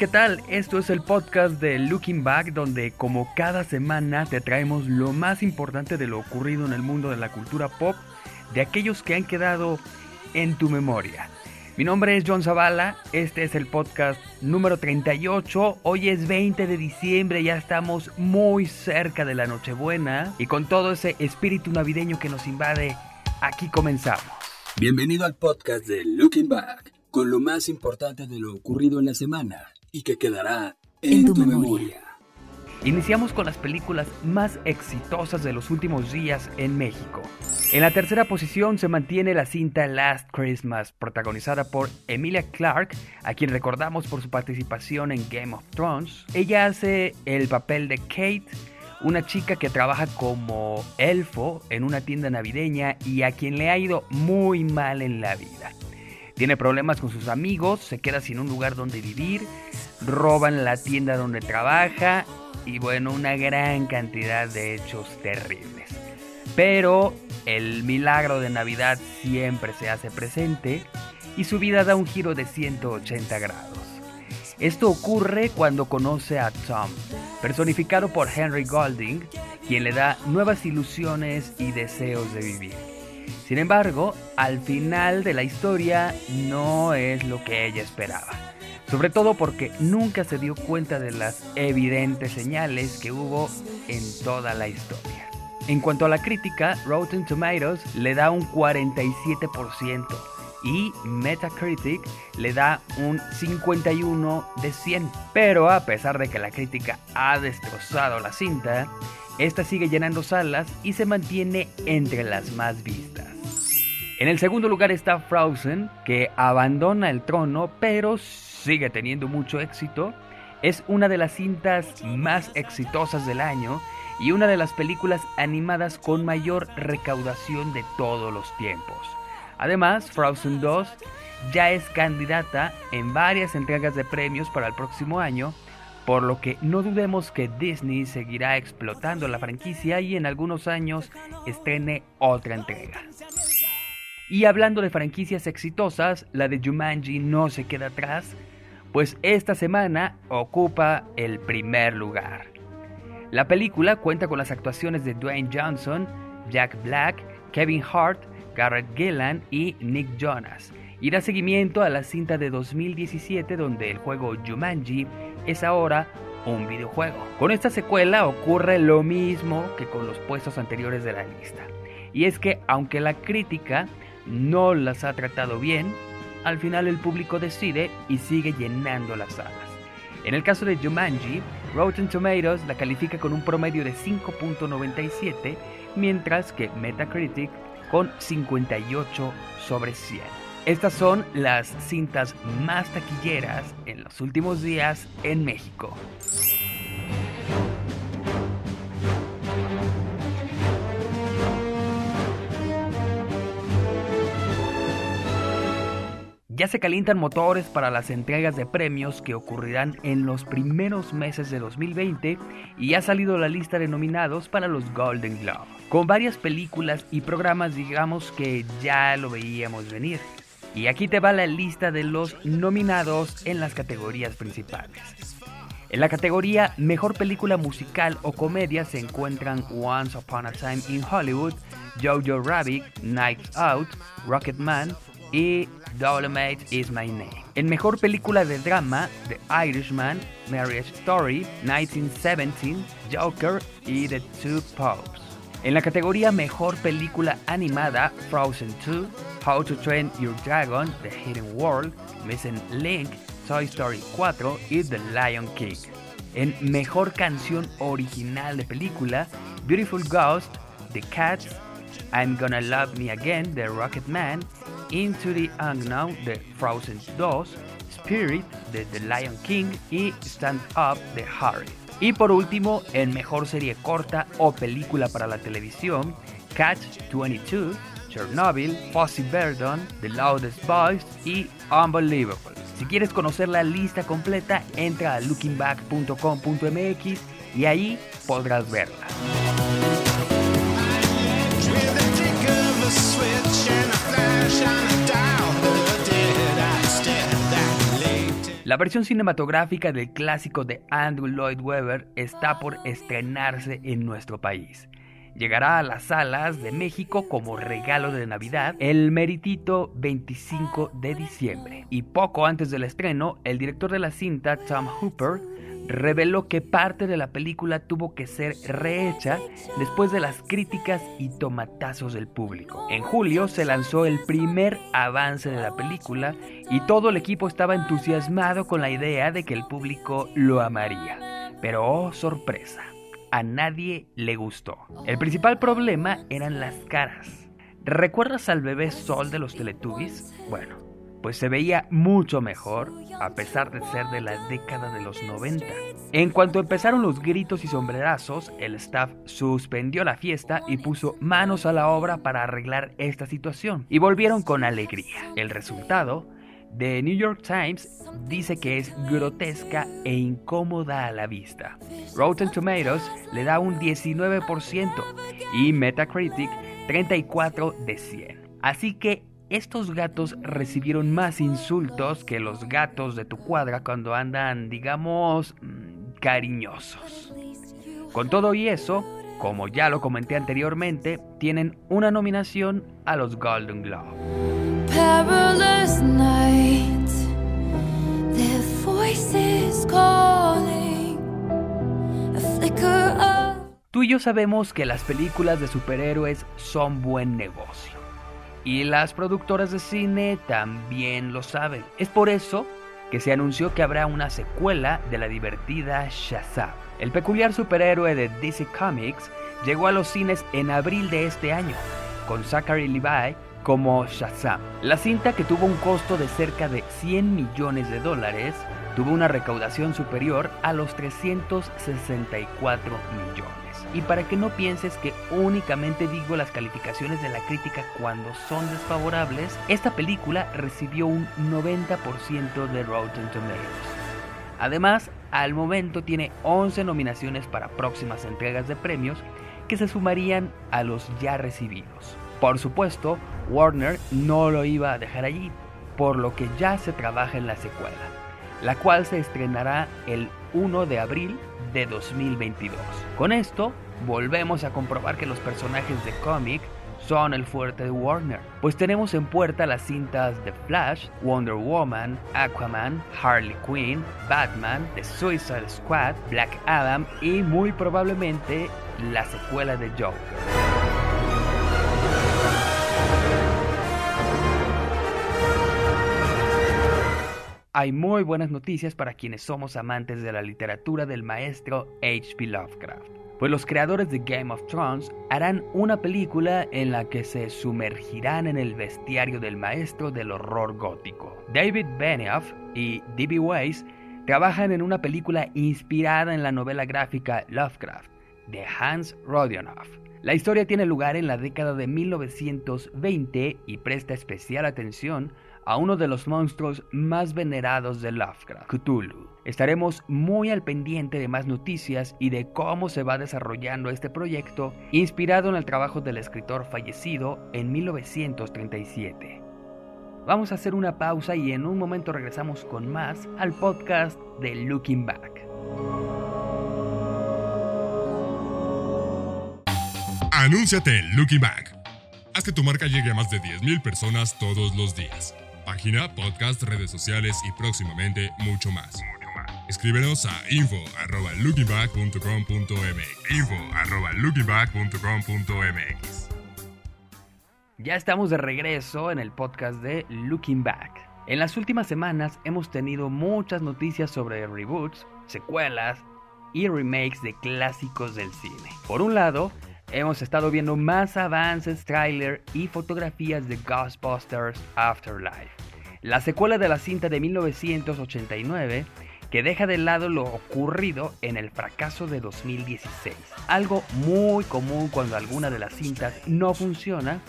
¿qué tal? Esto es el podcast de Looking Back, donde como cada semana te traemos lo más importante de lo ocurrido en el mundo de la cultura pop, de aquellos que han quedado en tu memoria. Mi nombre es John Zavala, este es el podcast número 38, hoy es 20 de diciembre, ya estamos muy cerca de la Nochebuena y con todo ese espíritu navideño que nos invade, aquí comenzamos. Bienvenido al podcast de Looking Back con lo más importante de lo ocurrido en la semana y que quedará en, tu, memoria. Iniciamos con las películas más exitosas de los últimos días en México. En la tercera posición se mantiene la cinta Last Christmas, protagonizada por Emilia Clarke, a quien recordamos por su participación en Game of Thrones. Ella hace el papel de Kate, una chica que trabaja como elfo en una tienda navideña y a quien le ha ido muy mal en la vida. Tiene problemas con sus amigos, se queda sin un lugar donde vivir, roban la tienda donde trabaja y bueno, una gran cantidad de hechos terribles. Pero el milagro de Navidad siempre se hace presente y su vida da un giro de 180 grados. Esto ocurre cuando conoce a Tom, personificado por Henry Golding, quien le da nuevas ilusiones y deseos de vivir. Sin embargo, al final de la historia no es lo que ella esperaba. Sobre todo porque nunca se dio cuenta de las evidentes señales que hubo en toda la historia. En cuanto a la crítica, Rotten Tomatoes le da un 47% y Metacritic le da un 51 de 100. Pero a pesar de que la crítica ha destrozado la cinta, esta sigue llenando salas y se mantiene entre las más vistas. En el segundo lugar está Frozen, que abandona el trono, pero sigue teniendo mucho éxito. Es una de las cintas más exitosas del año y una de las películas animadas con mayor recaudación de todos los tiempos. Además, Frozen 2 ya es candidata en varias entregas de premios para el próximo año, por lo que no dudemos que Disney seguirá explotando la franquicia y en algunos años estrene otra entrega. Y hablando de franquicias exitosas, la de Jumanji no se queda atrás, pues esta semana ocupa el primer lugar. La película cuenta con las actuaciones de Dwayne Johnson, Jack Black, Kevin Hart, Garrett Gillan y Nick Jonas, y da seguimiento a la cinta de 2017 donde el juego Jumanji es ahora un videojuego. Con esta secuela ocurre lo mismo que con los puestos anteriores de la lista. Y es que aunque la crítica no las ha tratado bien, al final el público decide y sigue llenando las salas. En el caso de Jumanji, Rotten Tomatoes la califica con un promedio de 5.97, mientras que Metacritic con 58 sobre 100. Estas son las cintas más taquilleras en los últimos días en México. Ya se calientan motores para las entregas de premios que ocurrirán en los primeros meses de 2020 y ha salido la lista de nominados para los Golden Globe. Con varias películas y programas digamos que ya lo veíamos venir. Y aquí te va la lista de los nominados en las categorías principales. En la categoría Mejor Película Musical o Comedia se encuentran Once Upon a Time in Hollywood, Jojo Rabbit, Nights Out, Rocketman, y Dolomite is My Name. En mejor película de drama, The Irishman, Marriage Story, 1917, Joker y The Two Popes. En la categoría Mejor Película Animada, Frozen 2, How to Train Your Dragon, The Hidden World, Missing Link, Toy Story 4 y The Lion King. En Mejor Canción Original de Película, Beautiful Ghost, The Cats, I'm Gonna Love Me Again, The Rocket Man Into the Unknown de Frozen 2, Spirit The Lion King y Stand Up de Harry. Y por último, en mejor serie corta o película para la televisión, Catch 22, Chernobyl, Fossey Verdon, The Loudest Voice y Unbelievable. Si quieres conocer la lista completa, entra a lookingback.com.mx y ahí podrás verla. La versión cinematográfica del clásico de Andrew Lloyd Webber está por estrenarse en nuestro país. Llegará a las salas de México como regalo de Navidad el meritito 25 de diciembre. Y poco antes del estreno, el director de la cinta, Tom Hooper, reveló que parte de la película tuvo que ser rehecha después de las críticas y tomatazos del público. En julio se lanzó el primer avance de la película y todo el equipo estaba entusiasmado con la idea de que el público lo amaría. Pero oh sorpresa, a nadie le gustó. El principal problema eran las caras. ¿Recuerdas al bebé Sol de los Teletubbies? Bueno, pues se veía mucho mejor a pesar de ser de la década de los 90. En cuanto empezaron los gritos y sombrerazos, el staff suspendió la fiesta y puso manos a la obra para arreglar esta situación y volvieron con alegría. El resultado, The New York Times dice que es grotesca e incómoda a la vista. Rotten Tomatoes le da un 19% y Metacritic 34 de 100. Así que estos gatos recibieron más insultos que los gatos de tu cuadra cuando andan, digamos, mm, cariñosos. Con todo y eso, como ya lo comenté anteriormente, tienen una nominación a los Golden Globe. Tú y yo sabemos que las películas de superhéroes son buen negocio. Y las productoras de cine también lo saben. Es por eso que se anunció que habrá una secuela de la divertida Shazam. El peculiar superhéroe de DC Comics llegó a los cines en abril de este año, con Zachary Levi como Shazam. La cinta que tuvo un costo de cerca de 100 millones de dólares tuvo una recaudación superior a los 364 millones. Y para que no pienses que únicamente digo las calificaciones de la crítica cuando son desfavorables, esta película recibió un 90% de Rotten Tomatoes. Además, al momento tiene 11 nominaciones para próximas entregas de premios que se sumarían a los ya recibidos. Por supuesto, Warner no lo iba a dejar allí, por lo que ya se trabaja en la secuela, la cual se estrenará el 1 de abril de 2022. Con esto, volvemos a comprobar que los personajes de cómic son el fuerte de Warner, pues tenemos en puerta las cintas de Flash, Wonder Woman, Aquaman, Harley Quinn, Batman, The Suicide Squad, Black Adam y muy probablemente la secuela de Joker. Hay muy buenas noticias para quienes somos amantes de la literatura del maestro H.P. Lovecraft, pues los creadores de Game of Thrones harán una película en la que se sumergirán en el bestiario del maestro del horror gótico. David Benioff y D.B. Weiss trabajan en una película inspirada en la novela gráfica Lovecraft de Hans Rodionoff. La historia tiene lugar en la década de 1920 y presta especial atención a uno de los monstruos más venerados de Lovecraft, Cthulhu. Estaremos muy al pendiente de más noticias y de cómo se va desarrollando este proyecto inspirado en el trabajo del escritor fallecido en 1937. Vamos a hacer una pausa y en un momento regresamos con más al podcast de Looking Back. Anúnciate Looking Back. Haz que tu marca llegue a más de 10.000 personas todos los días página, podcast, redes sociales y próximamente mucho más. Escríbenos a info@lookingback.com.mx. info@lookingback.com.mx. Ya estamos de regreso en el podcast de Looking Back. En las últimas semanas hemos tenido muchas noticias sobre reboots, secuelas y remakes de clásicos del cine. Por un lado, hemos estado viendo más avances, trailer y fotografías de Ghostbusters Afterlife, la secuela de la cinta de 1989 que deja de lado lo ocurrido en el fracaso de 2016. Algo muy común cuando alguna de las cintas no funciona,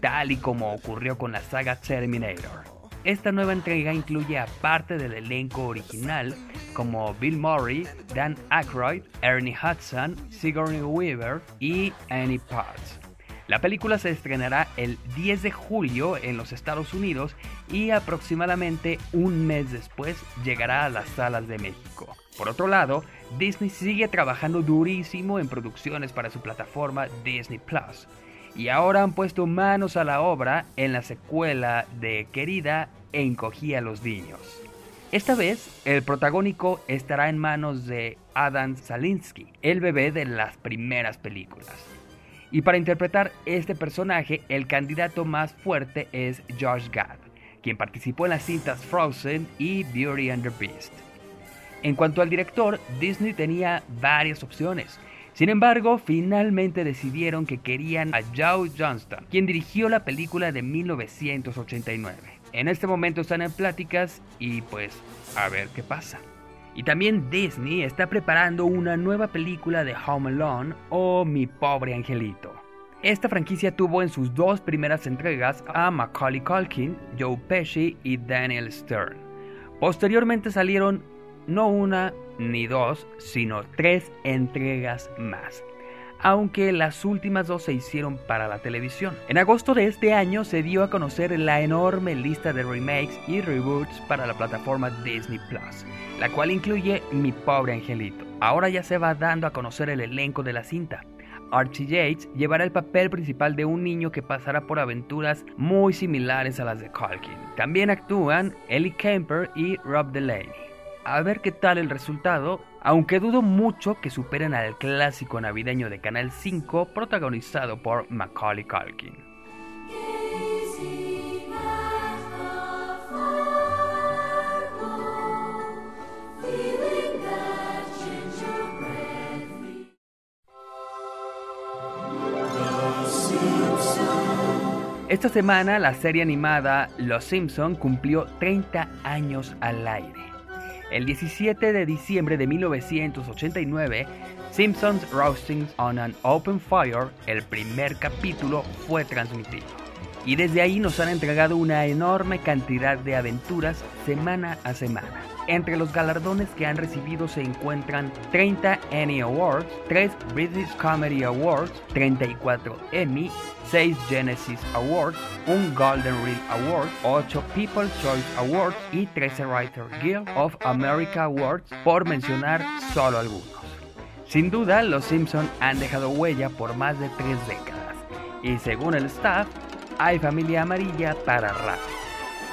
tal y como ocurrió con la saga Terminator. Esta nueva entrega incluye a parte del elenco original como Bill Murray, Dan Aykroyd, Ernie Hudson, Sigourney Weaver y Annie Potts. La película se estrenará el 10 de julio en los Estados Unidos y aproximadamente un mes después llegará a las salas de México. Por otro lado, Disney sigue trabajando durísimo en producciones para su plataforma Disney Plus. Y ahora han puesto manos a la obra en la secuela de Querida e Encogía a los Niños. Esta vez, el protagónico estará en manos de Adam Salinsky, el bebé de las primeras películas. Y para interpretar este personaje, el candidato más fuerte es Josh Gad, quien participó en las cintas Frozen y Beauty and the Beast. En cuanto al director, Disney tenía varias opciones. Sin embargo, finalmente decidieron que querían a Joe Johnston, quien dirigió la película de 1989. En este momento están en pláticas y pues a ver qué pasa. Y también Disney está preparando una nueva película de Home Alone o Mi pobre angelito. Esta franquicia tuvo en sus dos primeras entregas a Macaulay Culkin, Joe Pesci y Daniel Stern. Posteriormente salieron no una ni dos, sino tres entregas más aunque las últimas dos se hicieron para la televisión. En agosto de este año se dio a conocer la enorme lista de remakes y reboots para la plataforma Disney Plus, la cual incluye Mi pobre angelito. Ahora ya se va dando a conocer el elenco de la cinta. Archie Yates llevará el papel principal de un niño que pasará por aventuras muy similares a las de Culkin. También actúan Ellie Kemper y Rob Delaney a ver qué tal el resultado, aunque dudo mucho que superen al clásico navideño de Canal 5 protagonizado por Macaulay Culkin. Esta semana la serie animada Los Simpson cumplió 30 años al aire. El 17 de diciembre de 1989, Simpsons Roasting on an Open Fire, el primer capítulo, fue transmitido. Y desde ahí nos han entregado una enorme cantidad de aventuras semana a semana. Entre los galardones que han recibido se encuentran 30 Annie Awards, 3 British Comedy Awards, 34 Emmy, 6 Genesis Awards, un Golden Reel Award, 8 People's Choice Awards y 13 Writer Guild of America Awards, por mencionar solo algunos. Sin duda, los Simpson han dejado huella por más de tres décadas, y según el staff, hay familia amarilla para rato.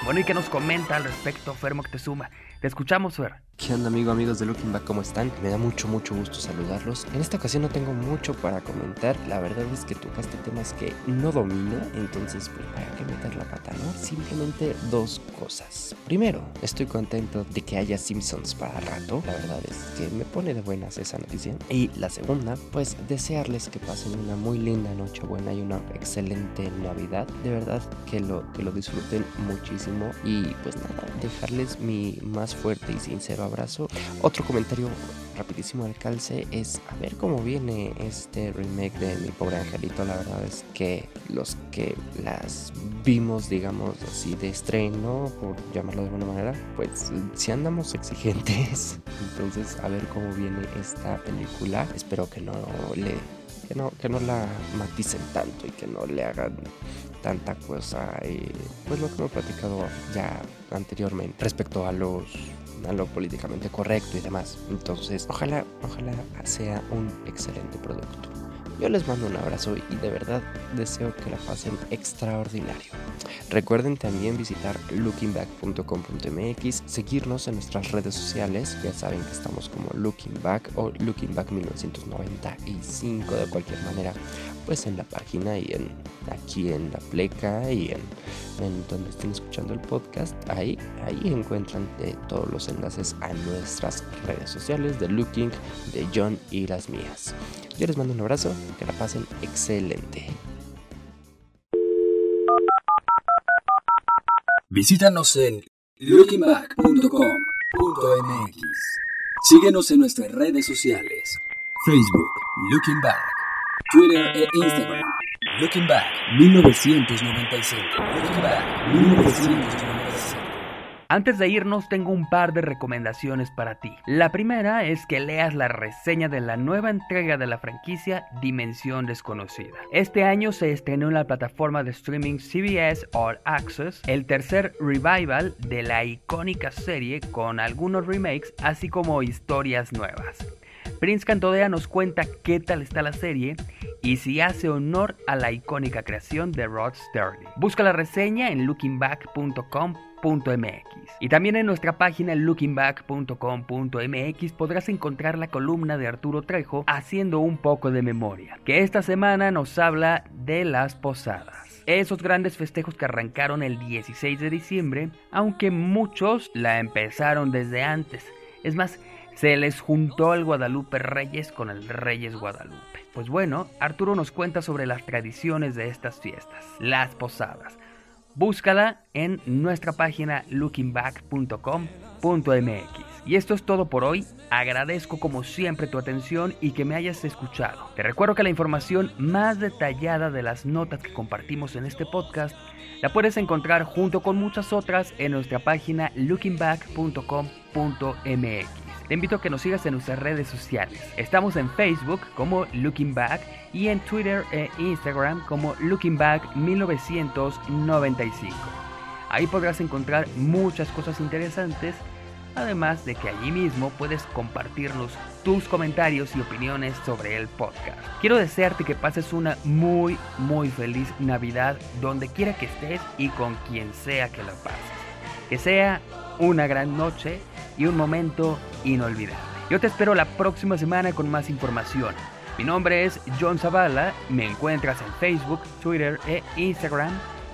Bueno, ¿y qué nos comenta al respecto Fermo suma? Te escuchamos, Fer. ¿Qué onda, amigo, amigos de Looking Back? ¿Cómo están? Me da mucho, mucho gusto saludarlos. En esta ocasión no tengo mucho para comentar. La verdad es que tocaste temas que no domino, entonces, pues, ¿para qué meter la pata, no? Simplemente dos cosas. Primero, estoy contento de que haya Simpsons para rato. La verdad es que me pone de buenas esa noticia. Y la segunda, pues, desearles que pasen una muy linda noche buena y una excelente Navidad. De verdad que lo, que lo disfruten muchísimo. Y pues nada, dejarles mi más fuerte y sincero abrazo. Otro comentario rapidísimo al calce es a ver cómo viene este remake de Mi Pobre Angelito. La verdad es que los que las vimos, digamos así, de estreno, por llamarlo de alguna manera, pues si andamos exigentes. Entonces, a ver cómo viene esta película. Espero que no le que no, que no la maticen tanto y que no le hagan tanta cosa. Y pues lo que hemos platicado ya anteriormente respecto a los lo políticamente correcto y demás. Entonces, ojalá, ojalá sea un excelente producto. Yo les mando un abrazo y de verdad deseo que la pasen extraordinario. Recuerden también visitar lookingback.com.mx, seguirnos en nuestras redes sociales, ya saben que estamos como Looking Back o Looking Back 1995 de cualquier manera, pues en la página y en aquí en la pleca y en, donde estén escuchando el podcast, ahí, ahí encuentran eh, todos los enlaces a nuestras redes sociales de Looking, de John y las mías. Yo les mando un abrazo, que la pasen excelente. Visítanos en lookingback.com.mx. Síguenos en nuestras redes sociales: Facebook, Looking Back, Twitter e Instagram. Looking Back 1995. Looking Back 1995. Antes de irnos tengo un par de recomendaciones para ti. La primera es que leas la reseña de la nueva entrega de la franquicia Dimensión Desconocida. Este año se estrenó en la plataforma de streaming CBS All Access el tercer revival de la icónica serie con algunos remakes así como historias nuevas. Prince Cantodea nos cuenta qué tal está la serie y si hace honor a la icónica creación de Rod Sterling. Busca la reseña en y también en nuestra página lookingback.com.mx podrás encontrar la columna de Arturo Trejo haciendo un poco de memoria, que esta semana nos habla de las posadas. Esos grandes festejos que arrancaron el 16 de diciembre, aunque muchos la empezaron desde antes. Es más, se les juntó el Guadalupe Reyes con el Reyes Guadalupe. Pues bueno, Arturo nos cuenta sobre las tradiciones de estas fiestas, las posadas. Búscala en nuestra página lookingback.com.mx. Y esto es todo por hoy. Agradezco como siempre tu atención y que me hayas escuchado. Te recuerdo que la información más detallada de las notas que compartimos en este podcast la puedes encontrar junto con muchas otras en nuestra página lookingback.com.mx. Te invito a que nos sigas en nuestras redes sociales. Estamos en Facebook como Looking Back y en Twitter e Instagram como Looking Back 1995. Ahí podrás encontrar muchas cosas interesantes, además de que allí mismo puedes compartirnos tus comentarios y opiniones sobre el podcast. Quiero desearte que pases una muy, muy feliz Navidad donde quiera que estés y con quien sea que la pases. Que sea una gran noche y un momento inolvidable. Yo te espero la próxima semana con más información. Mi nombre es John Zavala, me encuentras en Facebook, Twitter e Instagram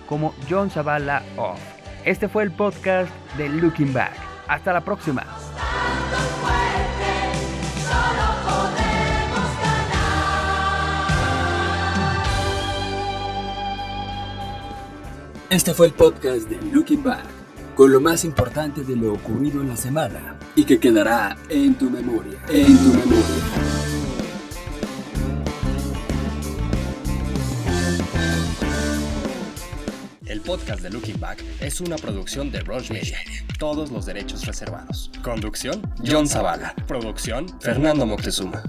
como John Zavala Off. Este fue el podcast de Looking Back. Hasta la próxima. Este fue el podcast de Looking Back con lo más importante de lo ocurrido en la semana y que quedará en tu memoria, en tu memoria. El podcast de Looking Back es una producción de Roche Media. Todos los derechos reservados. Conducción, John Zavala. Producción, Fernando Moctezuma.